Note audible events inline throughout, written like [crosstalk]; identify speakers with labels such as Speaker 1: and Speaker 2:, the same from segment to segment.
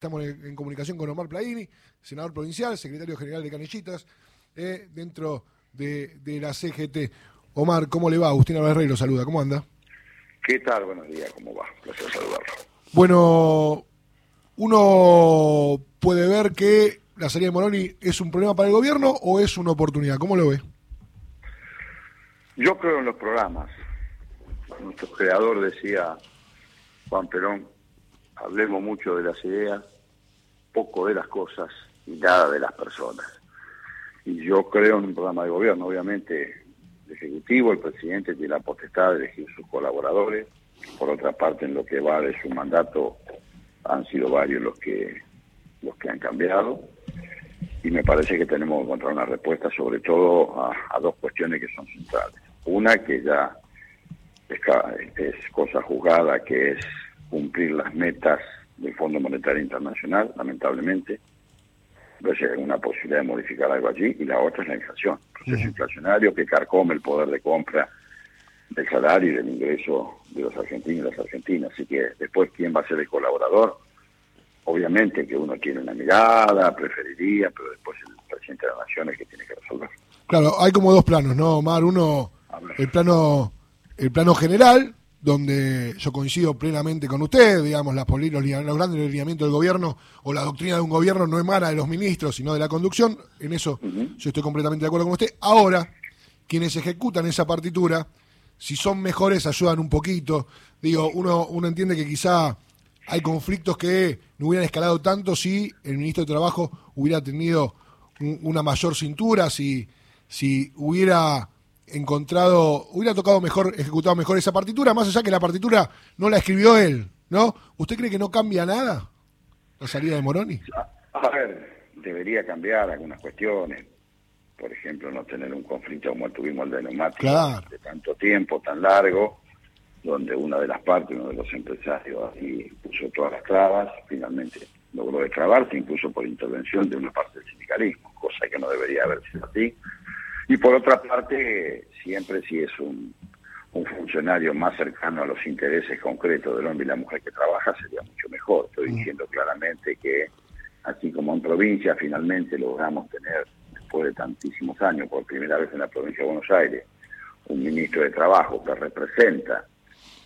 Speaker 1: Estamos en, comunicación con Omar Plaini, senador provincial, secretario general de Canillitas, eh, dentro de, la CGT. Omar, ¿cómo le va? Agustín Álvarez lo saluda, ¿cómo anda?
Speaker 2: ¿Qué tal? Buenos días, ¿cómo va? Placer saludarlo.
Speaker 1: Bueno, uno puede ver que la salida de Moroni es un problema para el gobierno o es una oportunidad. ¿Cómo lo ve?
Speaker 2: Yo creo en los programas. Nuestro creador decía, Juan Perón, hablemos mucho de las ideas, poco de las cosas y nada de las personas. Y yo creo en un programa de gobierno, obviamente el Ejecutivo, el presidente tiene la potestad de elegir sus colaboradores, por otra parte en lo que va de su mandato han sido varios los que los que han cambiado y me parece que tenemos que encontrar una respuesta sobre todo a, dos cuestiones que son centrales. Una que ya es, es cosa juzgada, que es cumplir las metas del Fondo Monetario Internacional, lamentablemente. Entonces hay una posibilidad de modificar algo allí y la otra es la inflación, proceso inflacionario que carcome el poder de compra del salario y del ingreso de los argentinos y las argentinas. Así que después, ¿quién va a ser el colaborador? Obviamente que uno tiene una mirada, preferiría, pero después el presidente de la Nación es que tiene que resolver.
Speaker 1: Claro, hay como dos planos, ¿no, Omar? Uno, el plano, el plano general, donde yo coincido plenamente con usted, digamos, las los, los grandes lineamientos del gobierno o la doctrina de un gobierno no emana de los ministros, sino de la conducción, en eso yo estoy completamente de acuerdo con usted. Ahora, quienes ejecutan esa partitura, si son mejores, ayudan un poquito. Digo, uno, uno entiende que quizá hay conflictos que no hubieran escalado tanto si el ministro de Trabajo hubiera tenido una mayor cintura, si, si hubiera encontrado, hubiera tocado mejor, ejecutado mejor esa partitura, más allá que la partitura no la escribió él, ¿no? ¿Usted cree que no cambia nada la salida de Moroni?
Speaker 2: A ver, debería cambiar algunas cuestiones. Por ejemplo, no tener un conflicto como tuvimos el de neumático de tanto tiempo, tan largo, donde una de las partes, uno de los empresarios ahí puso todas las clavas, finalmente logró destrabarse, incluso por intervención de una parte del sindicalismo, cosa que no debería haber sido así. Y por otra parte, siempre si es un, funcionario más cercano a los intereses concretos del hombre y la mujer que trabaja, sería mucho mejor. Estoy mm. diciendo claramente que, así como en provincia finalmente logramos tener, después de tantísimos años, por primera vez en la provincia de Buenos Aires, un ministro de Trabajo que representa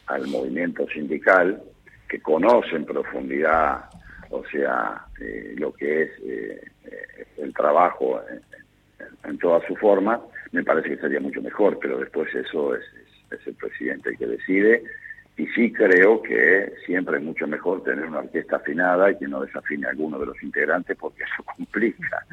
Speaker 2: al movimiento sindical, que conoce en profundidad, o sea, eh, lo que es eh, eh, el trabajo en toda su forma, me parece que sería mucho mejor, pero después eso es, el presidente el que decide. Y sí creo que siempre es mucho mejor tener una orquesta afinada y que no desafine a alguno de los integrantes porque eso [laughs] complica.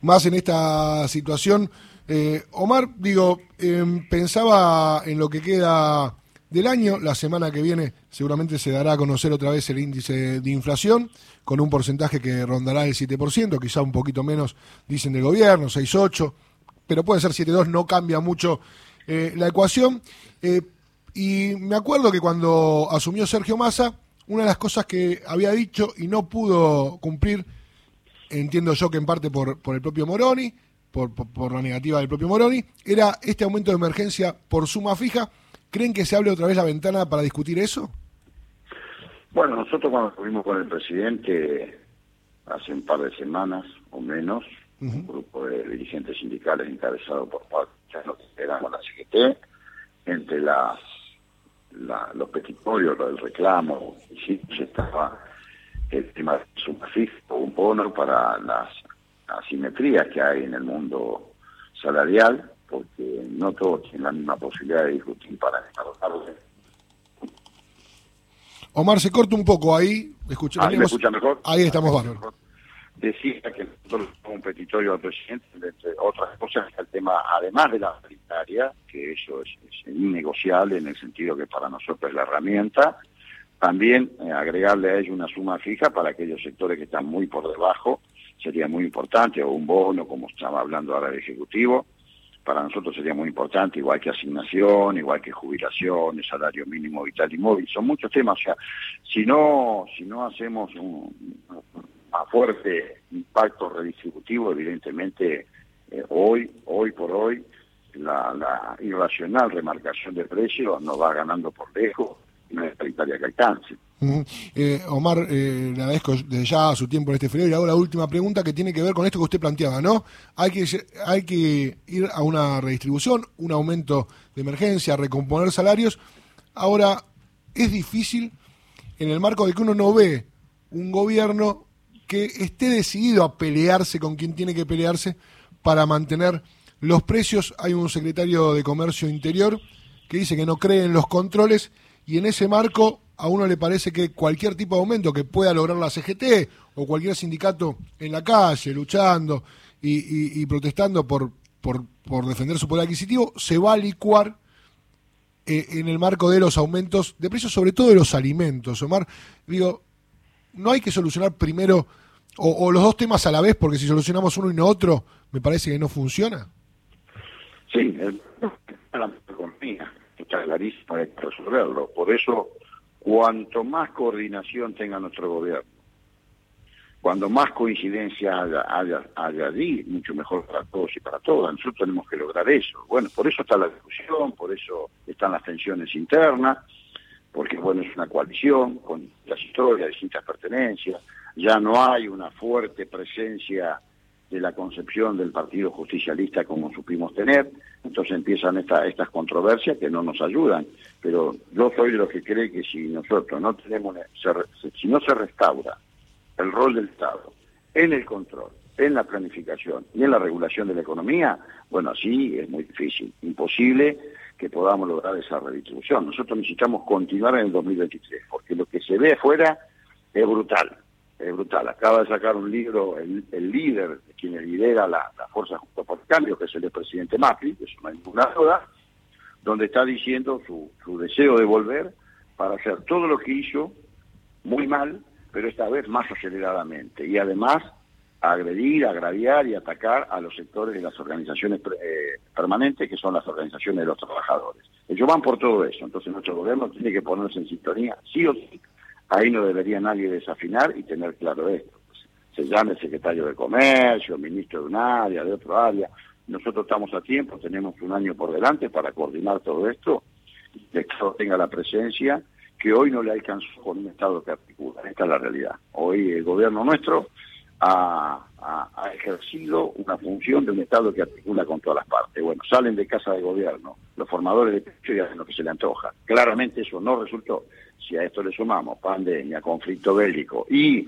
Speaker 1: Más en esta situación, eh, Omar, digo, em, pensaba en lo que queda del año. La semana que viene seguramente se dará a conocer otra vez el índice de inflación con un porcentaje que rondará el 7%, quizá un poquito menos, dicen del gobierno, 6,8%, pero puede ser 7,2%, no cambia mucho eh, la ecuación. Eh, y me acuerdo que cuando asumió Sergio Massa, una de las cosas que había dicho y no pudo cumplir, entiendo yo que en parte por, por el propio Moroni, por, por la negativa del propio Moroni, era este aumento de emergencia por suma fija ¿Creen que se abre otra vez la ventana para discutir eso?
Speaker 2: Bueno, nosotros cuando estuvimos con el presidente hace un par de semanas o menos, un grupo de dirigentes sindicales encabezado por parte de la CGT, entre las los petitorios, el reclamo, y estaba el tema de suma fija, un bono para las asimetrías que hay en el mundo salarial, porque no todos tienen la misma posibilidad de discutir para tarde.
Speaker 1: Omar, se corta un poco ahí.
Speaker 2: Escucha, ¿Ahí me escucha mejor?
Speaker 1: Ahí estamos bárbaros.
Speaker 2: Decía que nosotros somos un petitorio al presidente, entre otras cosas, el tema, además de la paritaria, que eso es, innegociable en el sentido que para nosotros es la herramienta, también eh, agregarle a ello una suma fija para aquellos sectores que están muy por debajo, sería muy importante, o un bono, como estaba hablando ahora el Ejecutivo, para nosotros sería muy importante, igual que asignación, igual que jubilación, salario mínimo vital y móvil, son muchos temas, o sea, si no, si no hacemos un, fuerte impacto redistributivo, evidentemente eh, hoy, hoy por hoy, la, irracional remarcación de precios nos va ganando por lejos es paritaria que alcance.
Speaker 1: Eh, Omar, eh, le agradezco desde ya su tiempo en este feriado y hago la última pregunta que tiene que ver con esto que usted planteaba, ¿no? Hay que, hay que ir a una redistribución, un aumento de emergencia, recomponer salarios. Ahora, es difícil en el marco de que uno no ve un gobierno que esté decidido a pelearse con quien tiene que pelearse para mantener los precios. Hay un secretario de Comercio Interior que dice que no cree en los controles y en ese marco a uno le parece que cualquier tipo de aumento que pueda lograr la CGT o cualquier sindicato en la calle luchando y, protestando por, por, defender su poder adquisitivo se va a licuar eh, en el marco de los aumentos de precios, sobre todo de los alimentos. Omar, digo, no hay que solucionar primero o, los dos temas a la vez, porque si solucionamos uno y no otro, me parece que no funciona.
Speaker 2: Sí, la economía está clarísimo, hay que resolverlo. Por eso, cuanto más coordinación tenga nuestro gobierno, cuando más coincidencia haya, haya, allí, mucho mejor para todos y para todas. Nosotros tenemos que lograr eso. Bueno, por eso está la discusión, por eso están las tensiones internas, porque bueno, es una coalición con las historias, distintas pertenencias, ya no hay una fuerte presencia de la concepción del Partido Justicialista como supimos tener, entonces empiezan estas controversias que no nos ayudan, pero yo soy de los que cree que si nosotros no tenemos, si no se restaura el rol del Estado en el control, en la planificación y en la regulación de la economía, bueno, así es muy difícil, imposible que podamos lograr esa redistribución. Nosotros necesitamos continuar en el 2023, porque lo que se ve afuera es brutal, brutal. Acaba de sacar un libro el, líder, quien lidera la, Fuerza Justa por el Cambio, que es el presidente Macri, que es una ninguna duda, donde está diciendo su, su deseo de volver para hacer todo lo que hizo muy mal, pero esta vez más aceleradamente. Y además agredir, agraviar y atacar a los sectores de las organizaciones eh, permanentes, que son las organizaciones de los trabajadores. Ellos van por todo eso, entonces nuestro gobierno tiene que ponerse en sintonía, sí o sí. Ahí no debería nadie desafinar y tener claro esto. Se llame secretario de Comercio, ministro de un área, de otro área. Nosotros estamos a tiempo, tenemos un año por delante para coordinar todo esto, que tenga la presencia que hoy no le alcanzó con un Estado que articula. Esta es la realidad. Hoy el gobierno nuestro ha, ejercido una función de un Estado que articula con todas las partes. Bueno, salen de casa de gobierno los formadores de pecho y hacen lo que se le antoja. Claramente eso no resultó. Si a esto le sumamos pandemia, conflicto bélico y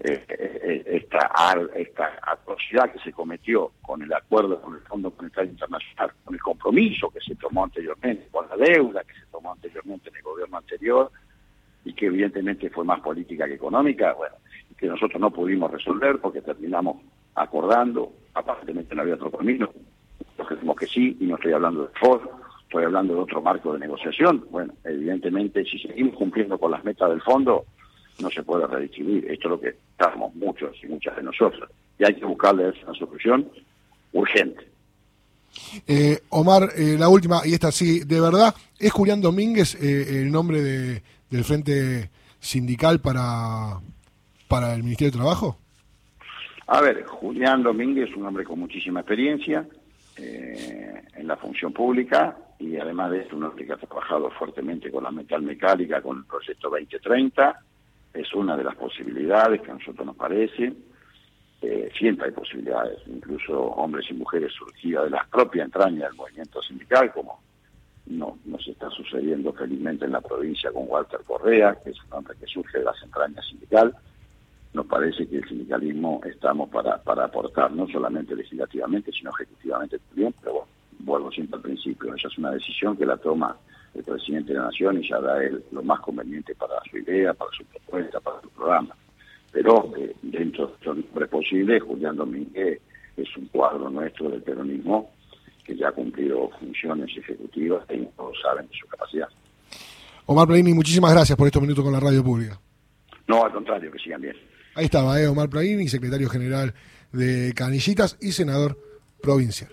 Speaker 2: eh, eh, esta, esta atrocidad que se cometió con el acuerdo con el Fondo Monetario Internacional, con el compromiso que se tomó anteriormente, con la deuda que se tomó anteriormente en el gobierno anterior y que evidentemente fue más política que económica, bueno, que nosotros no pudimos resolver porque terminamos acordando, aparentemente no había otro camino, nosotros decimos que sí, y no estoy hablando de fondo, estoy hablando de otro marco de negociación. Bueno, evidentemente si seguimos cumpliendo con las metas del fondo, no se puede redistribuir. Esto es lo que estamos muchos y muchas de nosotros. Y hay que buscarle una solución urgente.
Speaker 1: Eh, Omar, eh, la última, y esta sí, de verdad, ¿es Julián Domínguez eh, el nombre de, del Frente Sindical para, para el Ministerio de Trabajo?
Speaker 2: A ver, Julián Domínguez es un hombre con muchísima experiencia en la función pública y además de esto un hombre que ha trabajado fuertemente con la metal mecánica, con el proyecto 2030 es una de las posibilidades que a nosotros nos parece. Eh, siempre hay posibilidades, incluso hombres y mujeres surgidas de las propias entrañas del movimiento sindical, como no nos está sucediendo felizmente en la provincia con Walter Correa, que es un hombre que surge de las entrañas sindical. Nos parece que el sindicalismo estamos para, para aportar, no solamente legislativamente, sino ejecutivamente también, pero bueno, vuelvo siempre al principio, esa es una decisión que la toma el presidente de la Nación y ya da él lo más conveniente para su idea, para su propuesta, para su programa. Pero eh, dentro de lo nombre posible, Julián Domínguez es un cuadro nuestro del peronismo que ya ha cumplido funciones ejecutivas y todos saben de su capacidad.
Speaker 1: Omar Plaini, muchísimas gracias por estos minutos con la radio pública.
Speaker 2: No, al contrario, que sigan bien.
Speaker 1: Ahí estaba, eh, Omar Plaini, secretario general de Canillitas y senador provincial.